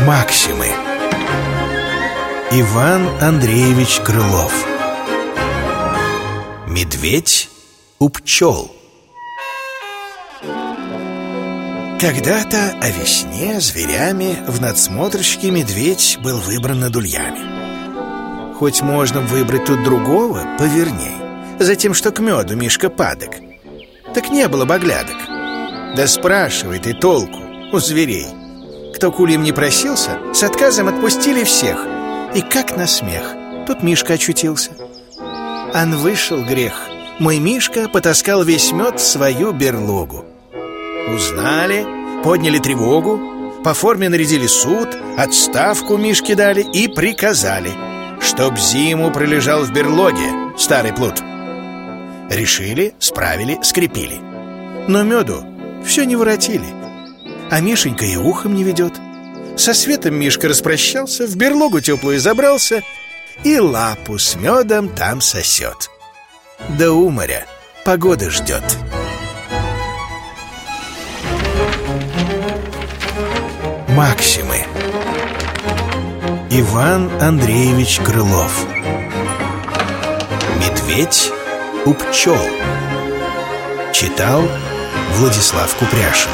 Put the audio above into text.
Максимы. Иван Андреевич Крылов. Медведь у пчел. Когда-то о весне зверями в надсмотрщике медведь был выбран над ульями. Хоть можно выбрать тут другого, поверней. Затем, что к меду Мишка падок. Так не было бы оглядок. Да спрашивай ты толку у зверей Кто кулем не просился, с отказом отпустили всех. И как на смех, тут Мишка очутился. Ан вышел грех. Мой Мишка потаскал весь мед в свою берлогу Узнали, подняли тревогу По форме нарядили суд Отставку Мишке дали и приказали Чтоб зиму пролежал в берлоге Старый плут. Решили, справили, скрепили. Но меду все не воротили А Мишенька и ухом не ведет. Со светом Мишка распрощался В берлогу теплую забрался И лапу с медом там сосет. До уморя погода ждет. Максимы. Иван Андреевич Крылов. Медведь у пчел. Читал Владислав Купряшин